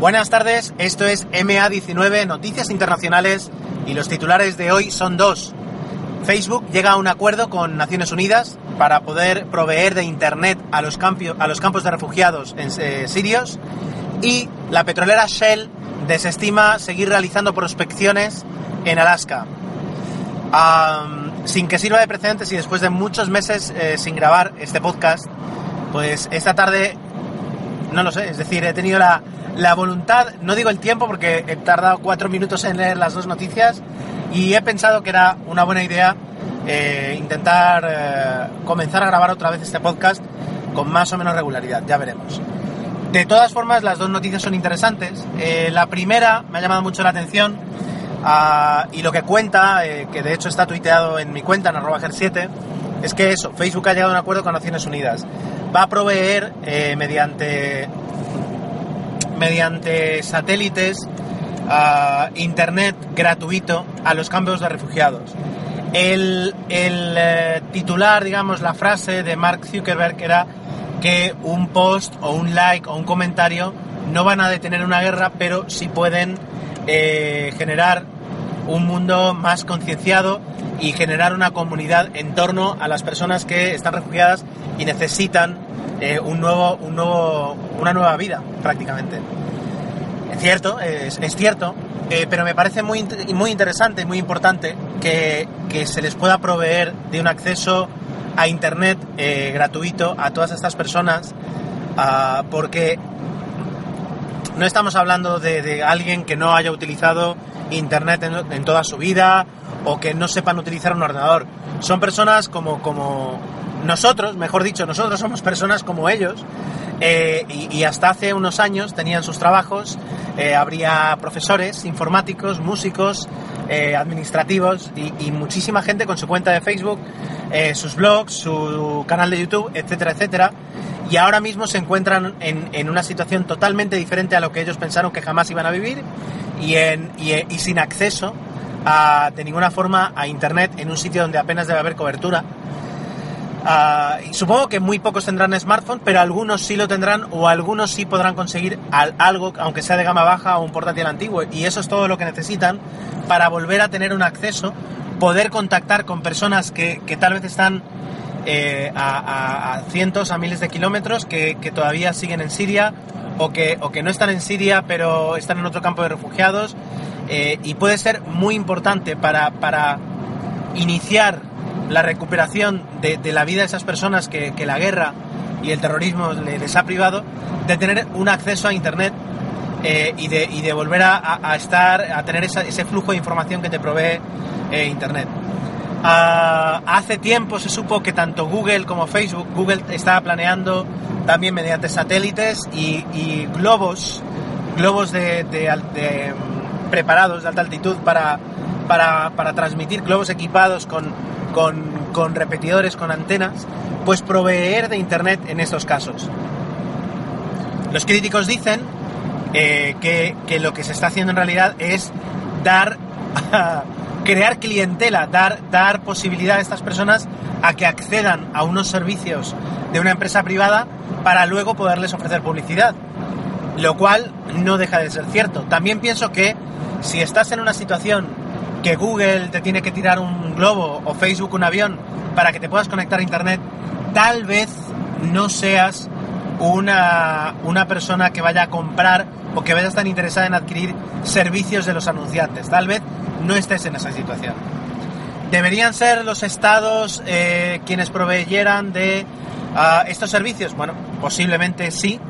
Buenas tardes, esto es MA19 Noticias Internacionales y los titulares de hoy son dos. Facebook llega a un acuerdo con Naciones Unidas para poder proveer de Internet a los, a los campos de refugiados en, eh, sirios y la petrolera Shell desestima seguir realizando prospecciones en Alaska. sin que sirva de precedentes y después de muchos meses eh, sin grabar este podcast, pues esta tarde, no lo sé, es decir, he tenido la, la voluntad, no digo el tiempo porque he tardado cuatro minutos en leer las dos noticias y he pensado que era una buena idea eh, intentar eh, comenzar a grabar otra vez este podcast con más o menos regularidad, ya veremos. De todas formas, las dos noticias son interesantes. Eh, la primera me ha llamado mucho la atención ah, y lo que cuenta, que de hecho está tuiteado en mi cuenta en arroba 7 es que eso, Facebook ha llegado a un acuerdo con Naciones Unidas. Va a proveer mediante mediante satélites internet gratuito a los campos de refugiados. El, eh, titular, digamos, la frase de Mark Zuckerberg era que un post o un like o un comentario no van a detener una guerra, pero sí pueden eh, generar un mundo más concienciado y generar una comunidad en torno a las personas que están refugiadas y necesitan eh, un nuevo, un nuevo, una nueva vida prácticamente. Es cierto, es, cierto, eh, pero me parece muy, muy interesante y muy importante que, se les pueda proveer de un acceso a Internet eh, gratuito a todas estas personas, ah, porque no estamos hablando de, alguien que no haya utilizado Internet en, toda su vida o que no sepan utilizar un ordenador. Son personas como, como nosotros, mejor dicho, nosotros somos personas como ellos eh, y, hasta hace unos años tenían sus trabajos, eh, profesores, informáticos, músicos, eh, administrativos y, muchísima gente con su cuenta de Facebook, sus blogs, su canal de YouTube, etcétera, etcétera. Y ahora mismo se encuentran en, una situación totalmente diferente a lo que ellos pensaron que jamás iban a vivir y, en, sin acceso a, de ninguna forma a Internet en un sitio donde apenas debe haber cobertura Ah, supongo que muy pocos tendrán smartphone, pero algunos sí lo tendrán o algunos sí podrán conseguir algo, aunque sea de gama baja o un portátil antiguo. Y eso es todo lo que necesitan para volver a tener un acceso, poder contactar con personas que, tal vez están eh, a, cientos, a miles de kilómetros, que, todavía siguen en Siria o que, o que no están en Siria, pero están en otro campo de refugiados. Eh, y puede ser muy importante para, para iniciar la recuperación de, la vida de esas personas que, la guerra y el terrorismo les ha privado, de tener un acceso a Internet eh, y, de, volver a, estar, a tener ese flujo de información que te provee eh, Internet. Ah, hace tiempo se supo que tanto Google como Facebook, Google estaba planeando también mediante satélites y, globos, globos de, mm, preparados de alta altitud para, para transmitir, globos equipados con con, repetidores, con antenas, pues proveer de Internet en estos casos. Los críticos dicen eh, que, lo que se está haciendo en realidad es dar, crear clientela, dar, dar posibilidad a estas personas a que accedan a unos servicios de una empresa privada para luego poderles ofrecer publicidad. Lo cual no deja de ser cierto. También pienso que si estás en una situación que Google te tiene que tirar un globo o Facebook un avión para que te puedas conectar a Internet, tal vez no seas una, una persona que vaya a comprar o que vaya a estar interesada en adquirir servicios de los anunciantes. Tal vez no estés en esa situación. ¿Deberían ser los estados eh, quienes proveyeran de ah, estos servicios? Bueno, posiblemente sí,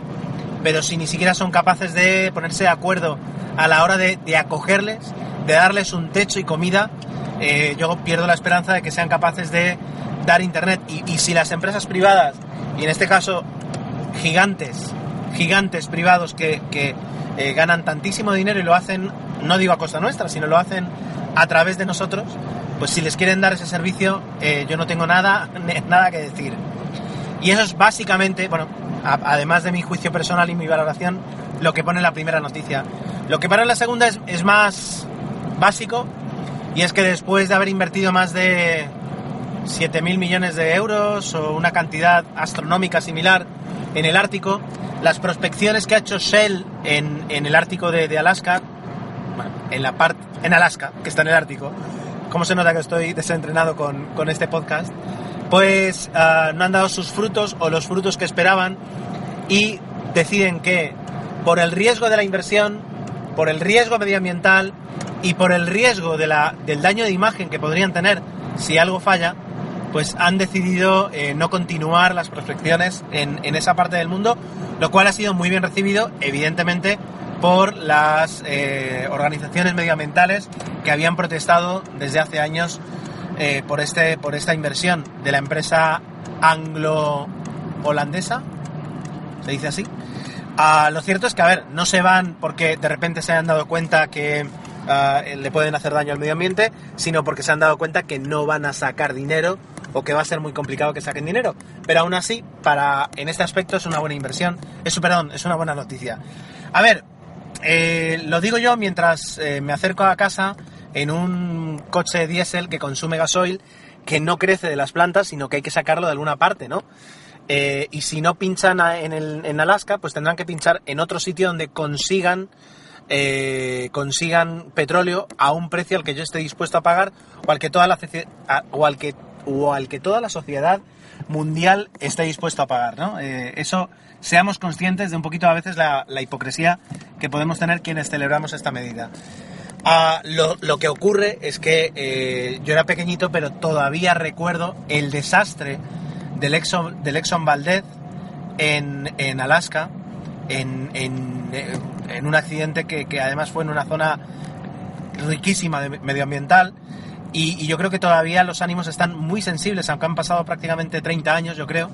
pero si ni siquiera son capaces de ponerse de acuerdo a la hora de, de acogerles, de darles un techo y comida, eh, yo pierdo la esperanza de que sean capaces de dar internet. Y, si las empresas privadas, y en este caso gigantes, gigantes privados que, eh, ganan tantísimo dinero y lo hacen, no digo a costa nuestra, sino lo hacen a través de nosotros, pues si les quieren dar ese servicio, eh, yo no tengo nada, nada que decir. Y eso es básicamente, bueno, además de mi juicio personal y mi valoración, lo que pone la primera noticia. Lo que pone la segunda es, es más básico, y es que después de haber invertido más de 7.000 millones de euros o una cantidad astronómica similar en el Ártico, las prospecciones que ha hecho Shell en, el Ártico de, Alaska, en la parte, en Alaska, que está en el Ártico, como se nota que estoy desentrenado con, este podcast, pues ah, no han dado sus frutos o los frutos que esperaban y deciden que por el riesgo de la inversión, por el riesgo medioambiental y por el riesgo de la, del daño de imagen que podrían tener si algo falla, pues han decidido eh, no continuar las prospecciones en, esa parte del mundo, lo cual ha sido muy bien recibido, evidentemente, por las eh, organizaciones medioambientales que habían protestado desde hace años eh, por, este, por esta inversión de la empresa anglo-holandesa, se dice así. Ah, lo cierto es que, a ver, no se van porque de repente se han dado cuenta que ah, le pueden hacer daño al medio ambiente, sino porque se han dado cuenta que no van a sacar dinero o que va a ser muy complicado que saquen dinero. Pero aún así, para, en este aspecto es una buena inversión, es, perdón, es una buena noticia. A ver, eh, lo digo yo mientras eh, me acerco a casa en un coche diésel que consume gasoil, que no crece de las plantas, sino que hay que sacarlo de alguna parte, ¿no? Eh, y si no pinchan en, el, en Alaska, pues tendrán que pinchar en otro sitio donde consigan consigan petróleo a un precio al que yo esté dispuesto a pagar o al que toda la o al que o al que toda la sociedad mundial esté dispuesto a pagar. ¿no? Eh, eso, seamos conscientes de un poquito a veces la, hipocresía que podemos tener quienes celebramos esta medida. Ah, lo, que ocurre es que eh, yo era pequeñito, pero todavía recuerdo el desastre del Exxon, del Exxon Valdez en, en Alaska, en, un accidente que, además fue en una zona riquísima de medioambiental y, yo creo que todavía los ánimos están muy sensibles, aunque han pasado prácticamente 30 años, yo creo.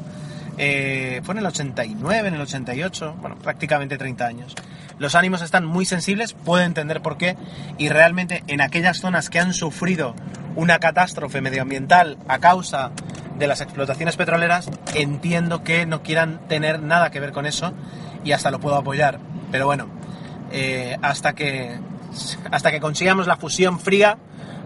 Eh, fue en el 89, en el 88, bueno, prácticamente 30 años. Los ánimos están muy sensibles, puedo entender por qué, y realmente en aquellas zonas que han sufrido una catástrofe medioambiental a causa de las explotaciones petroleras, entiendo que no quieran tener nada que ver con eso y hasta lo puedo apoyar. Pero bueno, eh, hasta, que, hasta que consigamos la fusión fría,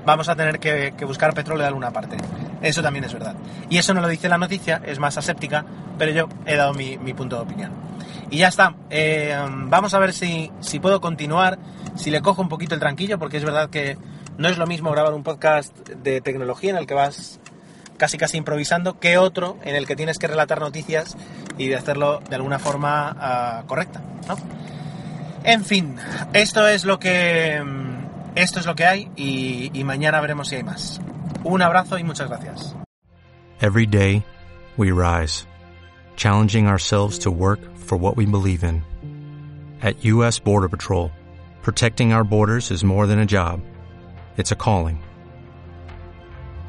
vamos a tener que, buscar petróleo de alguna parte. Eso también es verdad. Y eso no lo dice la noticia, es más aséptica, pero yo he dado mi, punto de opinión. Y ya está. Eh, vamos a ver si, si puedo continuar, si le cojo un poquito el tranquillo, porque es verdad que no es lo mismo grabar un podcast de tecnología en el que vas casi casi improvisando que otro en el que tienes que relatar noticias y de hacerlo de alguna forma ah, correcta. En fin, esto es lo que Esto es lo que hay y, y mañana veremos si hay más. Un abrazo y muchas gracias. Every day, we rise, challenging ourselves to work for what we believe in. At U.S. Border Patrol, protecting our borders is more than a job, it's a calling.